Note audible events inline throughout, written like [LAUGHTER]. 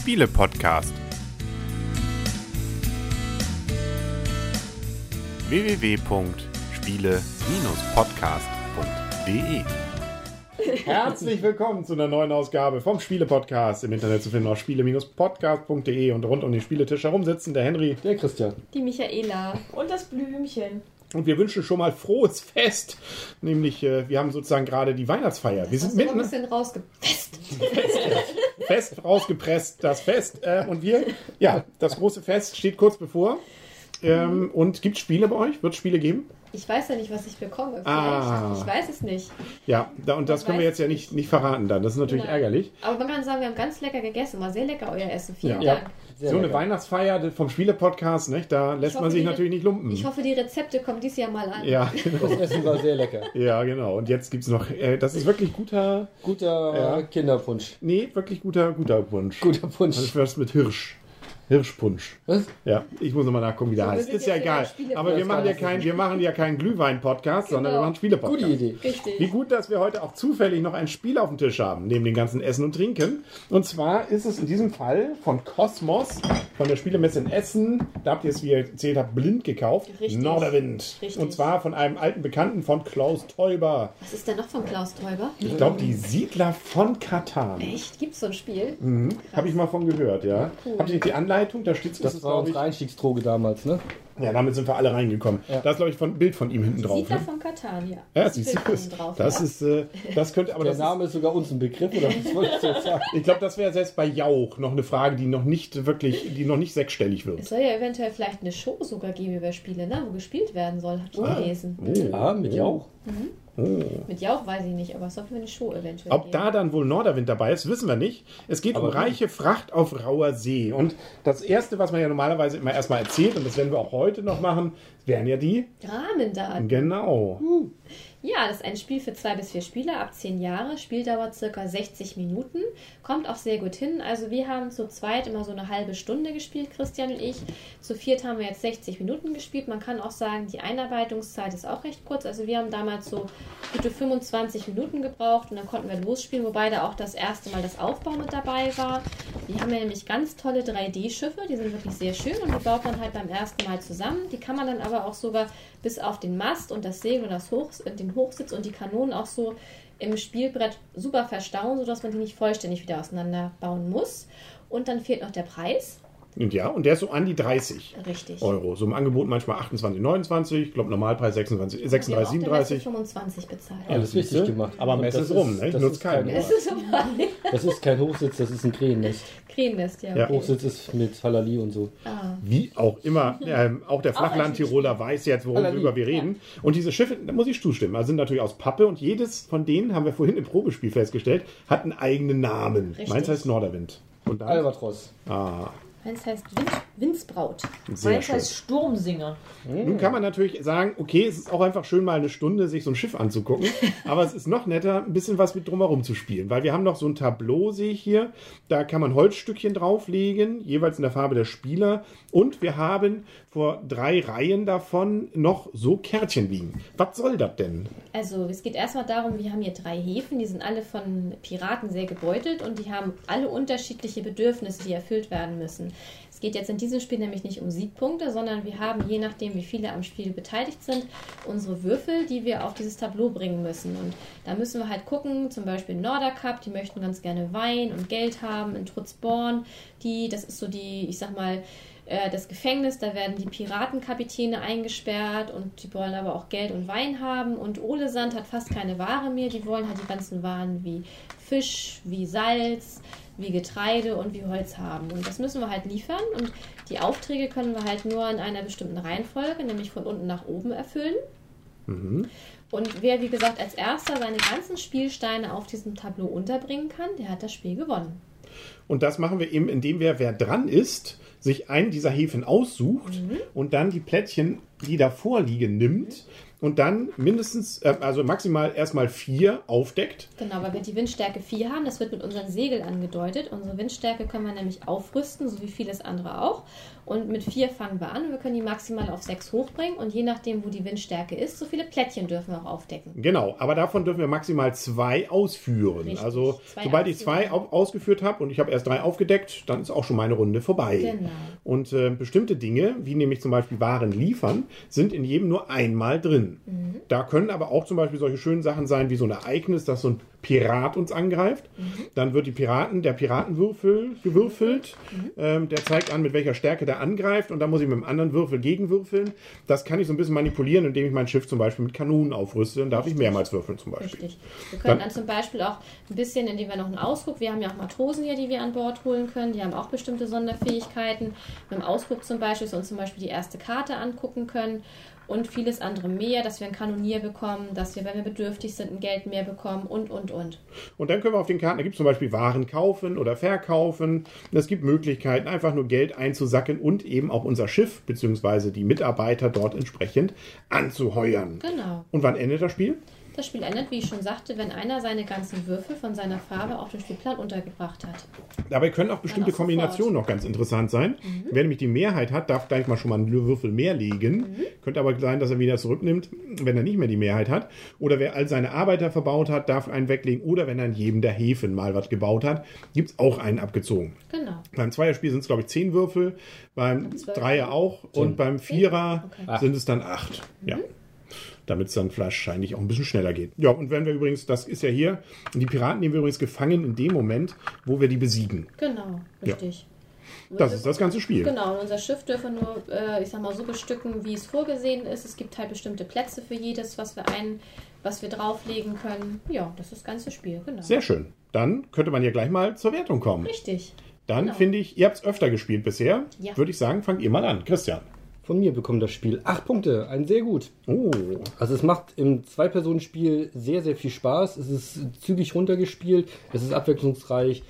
Spiele-Podcast. www.spiele-podcast.de Herzlich willkommen zu einer neuen Ausgabe vom Spiele-Podcast. Im Internet zu finden auf spiele-podcast.de und rund um den Spieletisch herum sitzen der Henry. Der Christian. Die Michaela. Und das Blümchen. Und wir wünschen schon mal frohes Fest. Nämlich, äh, wir haben sozusagen gerade die Weihnachtsfeier. wir sind noch ein mitten bisschen rausgefest. Fest rausgepresst, das Fest. Äh, und wir, ja, das große Fest steht kurz bevor. Ähm, und gibt Spiele bei euch? Wird Spiele geben? Ich weiß ja nicht, was ich bekomme. Vielleicht. Ah. Ich weiß es nicht. Ja, da, und das Ich können wir jetzt ja nicht, nicht verraten dann. Das ist natürlich Nein. ärgerlich. Aber man kann sagen, wir haben ganz lecker gegessen. War sehr lecker, euer Essen. Vielen Ja. Dank. Sehr so eine. Weihnachtsfeier vom Spiele-Podcast, nicht? da lässt hoffe, man sich natürlich nicht lumpen. Ich hoffe, die Rezepte kommen dieses Jahr mal an. ja, genau. Das Essen war sehr lecker. [LAUGHS] Ja, genau. Und jetzt gibt es noch, äh, das ist wirklich guter, Guter Ja. äh, Kinderpunsch. nee, wirklich guter, guter Punsch. Guter Punsch. Das ist was mit Hirsch. Hirschpunsch. Was? Ja, ich muss nochmal nachgucken, wie der So, heißt. Ist ja egal. Aber wir machen ja ich kein, wir machen ja keinen Glühwein-Podcast, sondern wir Genau. machen Spiele-Podcast. Gute Idee. Richtig. Wie gut, dass wir heute auch zufällig noch ein Spiel auf dem Tisch haben, neben dem ganzen Essen und Trinken. Und zwar ist es in diesem Fall von Cosmos, von der Spielemesse in Essen. Da habt ihr es, wie ihr erzählt habt, blind gekauft. Richtig. Norderwind. Richtig. Und zwar von einem alten Bekannten von Klaus Teuber. Was ist denn noch von Klaus Teuber? Ich glaube, die Siedler von Katan. Echt? Gibt es so ein Spiel? Mhm. Habe ich mal von gehört, ja. Cool. Habt ihr die Anleitung? Da steht Das war unsere Einstiegsdroge damals, ne? Ja, damit sind wir alle reingekommen. Ja. Da ist, glaube ich, ein Bild von ihm hinten drauf. Siedler Ne? von Katan, ja. Ja, Das siehst du, das, drauf, das ja. ist, äh, das könnte, aber Der das Name ist sogar uns ein Begriff, oder was wolltest du jetzt sagen? ich glaube, das wäre selbst bei Jauch noch eine Frage, die noch nicht wirklich, die noch nicht sechsstellig Es wird. soll ja eventuell vielleicht eine Show sogar geben über Spiele, ne? wo gespielt werden soll. Hab ich gelesen. Oh. Ah, mit Jauch. Mit Jauch weiß ich nicht, aber es soll für eine Show eventuell Ob geben. da dann wohl Norderwind dabei ist, wissen wir nicht. Es geht Aber um reiche Fracht auf rauer See. Und das Erste, was man ja normalerweise immer erstmal erzählt, und das werden wir auch heute noch machen, wären ja die. Rahmendaten. Genau. Ja, das ist ein Spiel für zwei bis vier Spieler ab zehn Jahre. Spieldauer circa 60 Minuten. Kommt auch sehr gut hin. Also wir haben zu zweit immer so eine halbe Stunde gespielt, Christian und ich. Zu viert haben wir jetzt 60 Minuten gespielt. Man kann auch sagen, die Einarbeitungszeit ist auch recht kurz. Also wir haben damals so gute 25 Minuten gebraucht und dann konnten wir losspielen, wobei da auch das erste Mal das Aufbau mit dabei war. Die haben ja nämlich ganz tolle 3D-Schiffe, die sind wirklich sehr schön und die baut man halt beim ersten Mal zusammen. Die kann man dann aber auch sogar bis auf den Mast und das Segel und das Hoch, äh, den Hochsitz und die Kanonen auch so im Spielbrett super verstauen, sodass man die nicht vollständig wieder auseinanderbauen muss. Und dann fehlt noch der Preis. Und ja, und der ist so an die 30 Richtig. Euro. So im Angebot manchmal 28, 29. Ich glaube, Normalpreis 36, Wir 36, haben auch der Messe 37. 25 bezahlt. Alles richtig gemacht. Aber Und Messe das ist rum, ne? Ich nutze keinen. kein, Es ist. [LAUGHS] Das ist kein Hochsitz, das ist ein Krähennest. Krähennest, ja. Ja. Okay. Hochsitz ist mit Halali und so. Ah. Wie auch immer, ähm, auch der [LAUGHS] Flachland-Tiroler weiß jetzt, worüber wir reden. Und diese Schiffe, da muss ich zustimmen, also sind natürlich aus Pappe und jedes von denen, haben wir vorhin im Probespiel festgestellt, hat einen eigenen Namen. Richtig. Meins heißt Norderwind. Und dann, Albatros. ah, Meins heißt Wind, Windsbraut. sehr Meins heißt Sturmsinger. Nun kann man natürlich sagen, okay, es ist auch einfach schön, mal eine Stunde sich so ein Schiff anzugucken. [LAUGHS] aber es ist noch netter, ein bisschen was mit drumherum zu spielen. Weil wir haben noch so ein Tableau, sehe ich hier. Da kann man Holzstückchen drauflegen, jeweils in der Farbe der Spieler. Und wir haben vor drei Reihen davon noch so Kärtchen liegen. Was soll das denn? Also es geht erstmal darum, wir haben hier drei Häfen, die sind alle von Piraten sehr gebeutelt und die haben alle unterschiedliche Bedürfnisse, die erfüllt werden müssen. Es geht jetzt in diesem Spiel nämlich nicht um Siegpunkte, sondern wir haben, je nachdem wie viele am Spiel beteiligt sind, unsere Würfel, die wir auf dieses Tableau bringen müssen. Und da müssen wir halt gucken, zum Beispiel Nordercup, die möchten ganz gerne Wein und Geld haben, in Trutzborn, die, das ist so die, ich sag mal, äh, das Gefängnis, da werden die Piratenkapitäne eingesperrt und die wollen aber auch Geld und Wein haben. Und Olesand hat fast keine Ware mehr. Die wollen halt die ganzen Waren wie Fisch, wie Salz, wie Getreide und wie Holz haben. Und das müssen wir halt liefern. Und die Aufträge können wir halt nur in einer bestimmten Reihenfolge, nämlich von unten nach oben erfüllen. Und wer, wie gesagt, als erster seine ganzen Spielsteine auf diesem Tableau unterbringen kann, der hat das Spiel gewonnen. Und das machen wir eben, indem wir, wer dran ist, sich einen dieser Häfen aussucht Mhm. und dann die Plättchen die davor liegen, nimmt und dann mindestens, äh, also maximal erstmal vier aufdeckt. Genau, weil wir die Windstärke 4 haben. Das wird mit unserem Segel angedeutet. Unsere Windstärke können wir nämlich aufrüsten, so wie vieles andere auch. Und mit 4 fangen wir an. Wir können die maximal auf 6 hochbringen. Und je nachdem, wo die Windstärke ist, so viele Plättchen dürfen wir auch aufdecken. Genau, aber davon dürfen wir maximal zwei ausführen. Richtig, Also zwei sobald ich zwei ausführen. au ausgeführt habe und ich habe erst drei aufgedeckt, dann ist auch schon meine Runde vorbei. Genau. Und äh, bestimmte Dinge, wie nämlich zum Beispiel Waren liefern, sind in jedem nur einmal drin. Mhm. Da können aber auch zum Beispiel solche schönen Sachen sein, wie so ein Ereignis, dass so ein Pirat uns angreift. Mhm. Dann wird die Piraten, der Piratenwürfel gewürfelt. Mhm. Ähm, der zeigt an, mit welcher Stärke der angreift. Und dann muss ich mit dem anderen Würfel gegenwürfeln. Das kann ich so ein bisschen manipulieren, indem ich mein Schiff zum Beispiel mit Kanonen aufrüste. Dann darf ich mehrmals würfeln zum Beispiel. Richtig. Wir können Dann- dann zum Beispiel auch ein bisschen, indem wir noch einen Ausguck, wir haben ja auch Matrosen hier, die wir an Bord holen können, die haben auch bestimmte Sonderfähigkeiten. Mit dem Ausguck zum Beispiel, dass wir uns zum Beispiel die erste Karte angucken können und vieles andere mehr, dass wir ein Kanonier bekommen, dass wir, wenn wir bedürftig sind, ein Geld mehr bekommen und, und, und. Und dann können wir auf den Karten, da gibt es zum Beispiel Waren kaufen oder verkaufen. Es gibt Möglichkeiten, einfach nur Geld einzusacken und eben auch unser Schiff bzw. die Mitarbeiter dort entsprechend anzuheuern. Genau. Und wann endet das Spiel? Das Spiel endet, wie ich schon sagte, wenn einer seine ganzen Würfel von seiner Farbe auf dem Spielplan untergebracht hat. Dabei können auch bestimmte auch sofort. Kombinationen noch ganz interessant sein. Wer nämlich die Mehrheit hat, darf gleich mal schon mal einen Würfel mehr legen. Könnte aber sein, dass er wieder zurücknimmt, wenn er nicht mehr die Mehrheit hat. Oder wer all seine Arbeiter verbaut hat, darf einen weglegen. Oder wenn er in jedem der Häfen mal was gebaut hat, gibt es auch einen abgezogen. Genau. Beim Zweierspiel sind es, glaube ich, zehn Würfel, beim. Dreier auch und beim Vierer Okay. sind es dann acht. Ja. Damit es dann wahrscheinlich auch ein bisschen schneller geht. Ja, und wenn wir übrigens, das ist ja hier, die Piraten nehmen wir übrigens gefangen in dem Moment, wo wir die besiegen. Genau, richtig. Das ist das ganze Spiel. Genau, und unser Schiff dürfen nur, äh, ich sag mal, so bestücken, wie es vorgesehen ist. Es gibt halt bestimmte Plätze für jedes, was wir ein, was wir drauflegen können. Ja, das ist das ganze Spiel, genau. Sehr schön. Dann könnte man ja gleich mal zur Wertung kommen. Richtig. Dann genau. finde ich, ihr habt es öfter gespielt bisher. Ja. Würde ich sagen, fangt ihr mal an. Christian. Von mir bekommt das Spiel 8 Punkte. Ein sehr gut. Oh, Also es macht im Zwei-Personen-Spiel sehr, sehr viel Spaß. Es ist zügig runtergespielt. Es ist abwechslungsreich.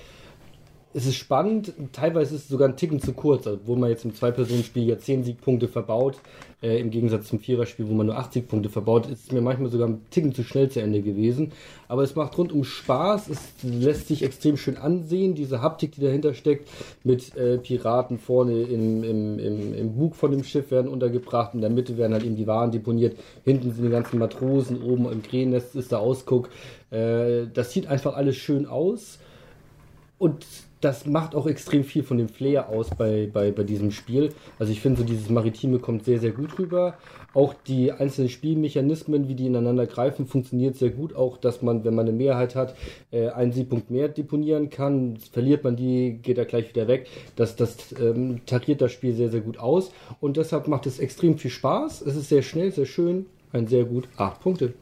Es ist spannend. Teilweise ist es sogar ein Ticken zu kurz, also wo man jetzt im Zwei-Personen-Spiel ja 10 Siegpunkte verbaut. Äh, Im Gegensatz zum Viererspiel, wo man nur 80 Punkte verbaut, ist es mir manchmal sogar ein Ticken zu schnell zu Ende gewesen. Aber es macht rundum Spaß. Es lässt sich extrem schön ansehen. Diese Haptik, die dahinter steckt, mit äh, Piraten vorne im, im, im, im Bug von dem Schiff werden untergebracht. In der Mitte werden halt eben die Waren deponiert. Hinten sind die ganzen Matrosen. Oben im Krähennest ist der Ausguck. Äh, das sieht einfach alles schön aus. Und das macht auch extrem viel von dem Flair aus bei, bei, bei diesem Spiel. Also ich finde so dieses Maritime kommt sehr, sehr gut rüber. Auch die einzelnen Spielmechanismen, wie die ineinander greifen, funktioniert sehr gut. Auch, dass man, wenn man eine Mehrheit hat, äh, einen Siegpunkt mehr deponieren kann. Verliert man die, geht er gleich wieder weg. Das, das ähm, tariert das Spiel sehr, sehr gut aus. Und deshalb macht es extrem viel Spaß. Es ist sehr schnell, sehr schön. Ein sehr gut. Acht Punkte.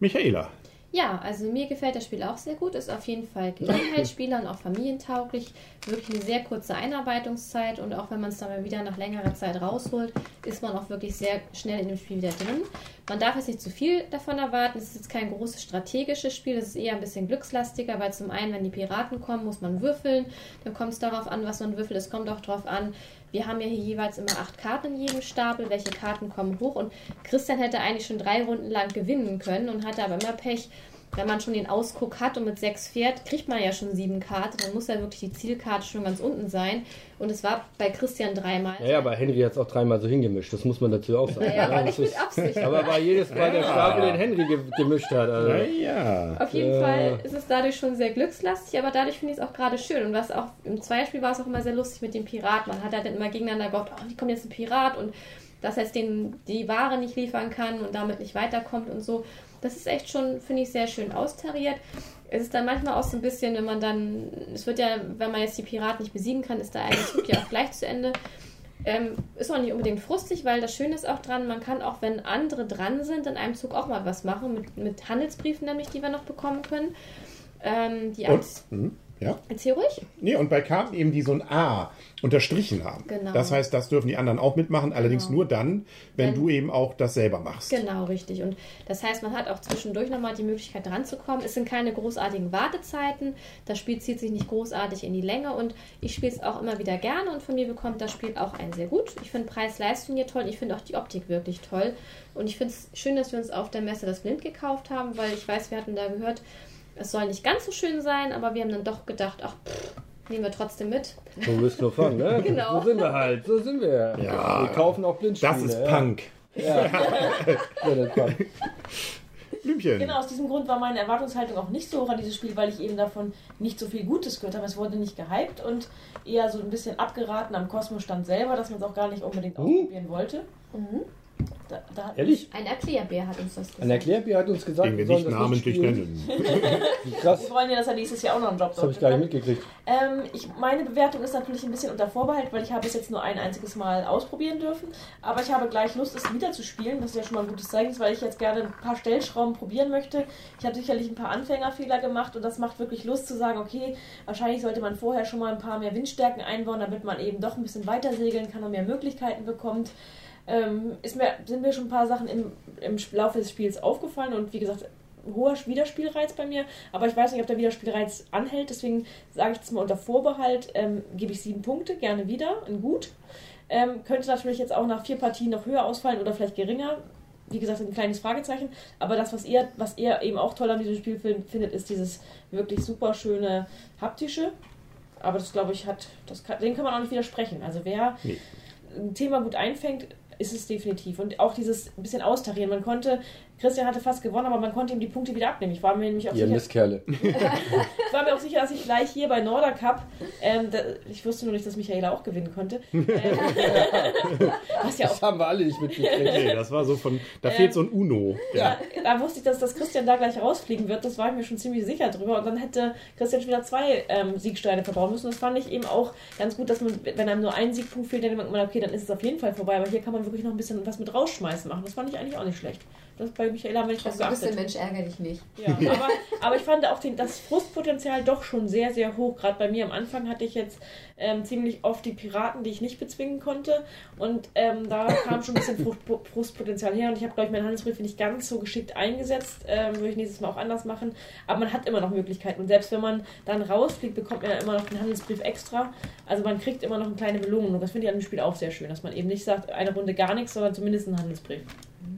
Michaela. Ja, also mir gefällt das Spiel auch sehr gut. Ist auf jeden Fall Gelegenheitsspieler und auch familientauglich. Wirklich eine sehr kurze Einarbeitungszeit und auch wenn man es dann mal wieder nach längerer Zeit rausholt, ist man auch wirklich sehr schnell in dem Spiel wieder drin. Man darf jetzt nicht zu viel davon erwarten. Es ist jetzt kein großes strategisches Spiel. Es ist eher ein bisschen glückslastiger, weil zum einen, wenn die Piraten kommen, muss man würfeln. Dann kommt es darauf an, was man würfelt. Es kommt auch darauf an, wir haben ja hier jeweils immer acht Karten in jedem Stapel. Welche Karten kommen hoch? Und Christian hätte eigentlich schon drei Runden lang gewinnen können und hatte aber immer Pech. Wenn man schon den Ausguck hat und mit sechs fährt, kriegt man ja schon sieben Karten. Dann muss ja wirklich die Zielkarte schon ganz unten sein. Und es war bei Christian dreimal. Ja, ja, aber Henry hat es auch dreimal so hingemischt. Das muss man dazu auch sagen. War Ja, nicht das mit ist- Absicht. Aber war jedes Mal der Stapel, den Henry ge gemischt hat. Also. Naja. Auf jeden Ja. Fall ist es dadurch schon sehr glückslastig, aber dadurch finde ich es auch gerade schön. Und was auch im Zweierspiel war es auch immer sehr lustig mit dem Pirat. Man hat halt dann immer gegeneinander gehofft, oh, wie kommt jetzt ein Pirat und dass er jetzt den, die Ware nicht liefern kann und damit nicht weiterkommt und so. Das ist echt schon, finde ich, sehr schön austariert. Es ist dann manchmal auch so ein bisschen, wenn man dann, es wird ja, wenn man jetzt die Piraten nicht besiegen kann, ist der eine Zug ja auch gleich zu Ende. Ähm, ist auch nicht unbedingt frustig, weil das Schöne ist auch dran, man kann auch, wenn andere dran sind, in einem Zug auch mal was machen, mit, mit Handelsbriefen nämlich, die wir noch bekommen können. Ähm, die Und? Ja? Erzähl ruhig. Nee, und bei Karten eben, die so ein A unterstrichen haben. Genau. Das heißt, das dürfen die anderen auch mitmachen, allerdings Genau. nur dann, wenn Wenn- du eben auch das selber machst. Genau, richtig. Und das heißt, man hat auch zwischendurch nochmal die Möglichkeit dran zu kommen. Es sind keine großartigen Wartezeiten. Das Spiel zieht sich nicht großartig in die Länge und ich spiele es auch immer wieder gerne und von mir bekommt das Spiel auch einen sehr gut. Ich finde Preis-Leistung hier toll. Ich finde auch die Optik wirklich toll. Und ich finde es schön, dass wir uns auf der Messe das Blind gekauft haben, weil ich weiß, wir hatten da gehört, es soll nicht ganz so schön sein, aber wir haben dann doch gedacht, ach, pff, nehmen wir trotzdem mit. So bist nur von, ne? [LAUGHS] Genau. So sind wir halt, so sind wir. Ja. Wir kaufen auch Blindspiele. Das ist ja. Punk. Ja. [LAUGHS] ja, das ist Punk. Blümchen. Genau, aus diesem Grund war meine Erwartungshaltung auch nicht so hoch an dieses Spiel, weil ich eben davon nicht so viel Gutes gehört habe. Es wurde nicht gehypt und eher so ein bisschen abgeraten am Kosmos-Stand selber, dass man es auch gar nicht unbedingt ausprobieren wollte. Da, da hat Ehrlich? Ein Erklärbär hat uns das gesagt. Ein Erklärbär hat uns gesagt, Den wir sollen nicht das namentlich spielen. nennen. [LAUGHS] Krass, Wir wollen ja, dass er nächstes Jahr auch noch einen Job das habe ich gar nicht mitgekriegt. Ähm, ich, meine Bewertung ist natürlich ein bisschen unter Vorbehalt, weil ich habe es jetzt nur ein einziges Mal ausprobieren dürfen. Aber ich habe gleich Lust, es wieder zu spielen. Das ist ja schon mal ein gutes Zeichen, weil ich jetzt gerne ein paar Stellschrauben probieren möchte. Ich habe sicherlich ein paar Anfängerfehler gemacht und das macht wirklich Lust zu sagen, okay, wahrscheinlich sollte man vorher schon mal ein paar mehr Windstärken einbauen, damit man eben doch ein bisschen weiter segeln kann und mehr Möglichkeiten bekommt. Ähm, ist mir, sind mir schon ein paar Sachen im, im Laufe des Spiels aufgefallen und wie gesagt, hoher Wiederspielreiz bei mir, aber ich weiß nicht, ob der Wiederspielreiz anhält, deswegen sage ich das mal unter Vorbehalt, ähm, gebe ich sieben Punkte, gerne wieder, in gut. Ähm, könnte natürlich jetzt auch nach vier Partien noch höher ausfallen oder vielleicht geringer. Wie gesagt, ein kleines Fragezeichen. Aber das, was ihr, was ihr eben auch toll an diesem Spiel fin- findet, ist dieses wirklich super schöne haptische. Aber das, glaube ich, hat, das kann, dem kann man auch nicht widersprechen. Also wer Nee. ein Thema gut einfängt, ist es definitiv. Und auch dieses bisschen austarieren. Man konnte, Christian hatte fast gewonnen, aber man konnte ihm die Punkte wieder abnehmen. Ich war mir nämlich auch Ihr sicher, Mistkerle. [LAUGHS] ich war mir auch sicher, dass ich gleich hier bei Norder Cup, ähm, da, ich wusste nur nicht, dass Michaela auch gewinnen konnte. [LAUGHS] Ähm, [LAUGHS] was ja auch Das haben wir alle nicht mitgekriegt. Nee, das war so von, da fehlt so ein Uno. Ja. Da, da wusste ich, dass das Christian da gleich rausfliegen wird. Das war ich mir schon ziemlich sicher drüber. Und dann hätte Christian schon wieder zwei ähm, Siegsteine verbauen müssen. Das fand ich eben auch ganz gut, dass man, wenn einem nur ein Siegpunkt fehlt, dann denkt man, okay, dann ist es auf jeden Fall vorbei. Aber hier kann man wirklich noch ein bisschen was mit rausschmeißen machen. Das fand ich eigentlich auch nicht schlecht. Das bei Michaela haben wir nicht drauf Also ein bisschen geachtet. Mensch ärger dich nicht. Ja, aber, aber ich fand auch den, das Frustpotenzial doch schon sehr, sehr hoch. Gerade bei mir am Anfang hatte ich jetzt ähm, ziemlich oft die Piraten, die ich nicht bezwingen konnte. Und ähm, da kam schon ein bisschen Frust, Frustpotenzial her. Und ich habe, glaube ich, meinen Handelsbrief nicht ganz so geschickt eingesetzt. Ähm, würde ich nächstes Mal auch anders machen. Aber man hat immer noch Möglichkeiten. Und selbst wenn man dann rausfliegt, bekommt man ja immer noch den Handelsbrief extra. Also man kriegt immer noch eine kleine Belohnung. Und das finde ich an dem Spiel auch sehr schön, dass man eben nicht sagt, eine Runde gar nichts, sondern zumindest einen Handelsbrief.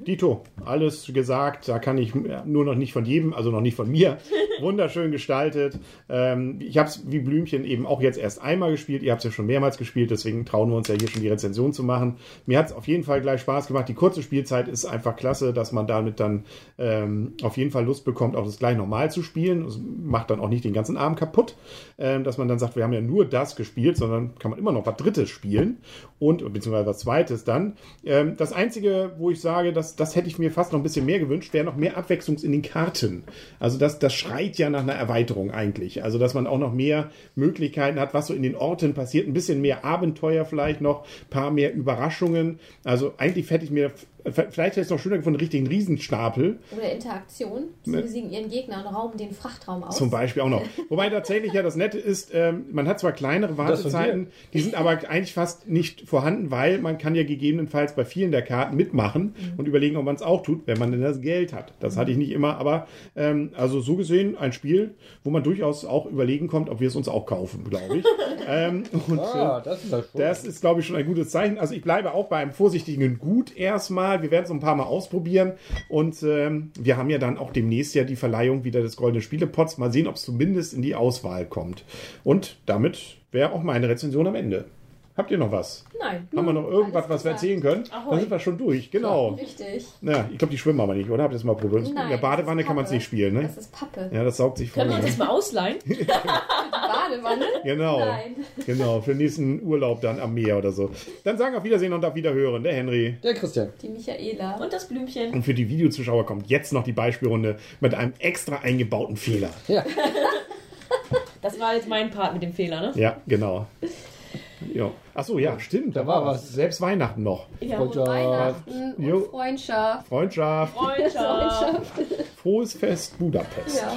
Dito, alles gesagt, da kann ich nur noch nicht von jedem, also noch nicht von mir. [LAUGHS] Wunderschön gestaltet. Ähm, ich habe es wie Blümchen eben auch jetzt erst einmal gespielt. Ihr habt es ja schon mehrmals gespielt, deswegen trauen wir uns ja hier schon die Rezension zu machen. Mir hat es auf jeden Fall gleich Spaß gemacht. Die kurze Spielzeit ist einfach klasse, dass man damit dann ähm, auf jeden Fall Lust bekommt, auch das gleich normal zu spielen. Das macht dann auch nicht den ganzen Abend kaputt, ähm, dass man dann sagt, wir haben ja nur das gespielt, sondern kann man immer noch was Drittes spielen und beziehungsweise was Zweites dann. Das Einzige, wo ich sage, das, hätte ich mir fast noch ein bisschen mehr gewünscht, wäre noch mehr Abwechslung in den Karten. Also das, das schreit ja nach einer Erweiterung eigentlich. Also dass man auch noch mehr Möglichkeiten hat, was so in den Orten passiert. Ein bisschen mehr Abenteuer vielleicht noch, paar mehr Überraschungen. Also eigentlich hätte ich mir, vielleicht hätte ich es noch schöner gefunden, einen richtigen Riesenstapel. Oder Interaktion. Sie Ne. besiegen ihren Gegner und rauben den Frachtraum aus. Zum Beispiel auch noch. [LAUGHS] Wobei tatsächlich ja das Nette ist, ähm, man hat zwar kleinere Wartezeiten, die sind aber eigentlich fast nicht vorhanden, weil man kann ja gegebenenfalls bei vielen der Karten mitmachen und überlegen, ob man es auch tut, wenn man denn das Geld hat. Das hatte ich nicht immer, aber ähm, also so gesehen ein Spiel, wo man durchaus auch überlegen kommt, ob wir es uns auch kaufen, glaube ich. [LAUGHS] ähm, und, äh, Ah, das ist ja schon. das ist, glaube ich, schon ein gutes Zeichen. Also ich bleibe auch bei einem vorsichtigen Gut erstmal. Wir werden es ein paar Mal ausprobieren. Und ähm, wir haben ja dann auch demnächst ja die Verleihung wieder des Goldenen Spielepots. Mal sehen, ob es zumindest in die Auswahl kommt. Und damit wäre auch meine Rezension am Ende. Habt ihr noch was? Nein. Haben wir noch irgendwas, was wir erzählen können? Ahoi. Dann sind wir schon durch. Genau. Richtig. Ja, ich glaube, die schwimmen aber nicht, oder? Habt ihr das mal probiert? Nein, In der Badewanne kann man es nicht spielen, ne? Das ist Pappe. Ja, das saugt sich voll. Können wir uns ne? das mal ausleihen? [LAUGHS] Badewanne? Genau. Nein. Genau, für den nächsten Urlaub dann am Meer oder so. Dann sagen auf Wiedersehen und auf Wiederhören, der Henry. Der Christian. Die Michaela. Und das Blümchen. Und für die Videozuschauer kommt jetzt noch die Beispielrunde mit einem extra eingebauten Fehler. Ja. [LAUGHS] Das war jetzt mein Part mit dem Fehler, ne? Ja, genau. Ja. Achso, ja, stimmt. Da, Da war was. was. Selbst Weihnachten noch. Ja. Freundschaft. Weihnachten und Jo. Freundschaft. Freundschaft. Freundschaft. Freundschaft. Frohes Fest Budapest. Ja.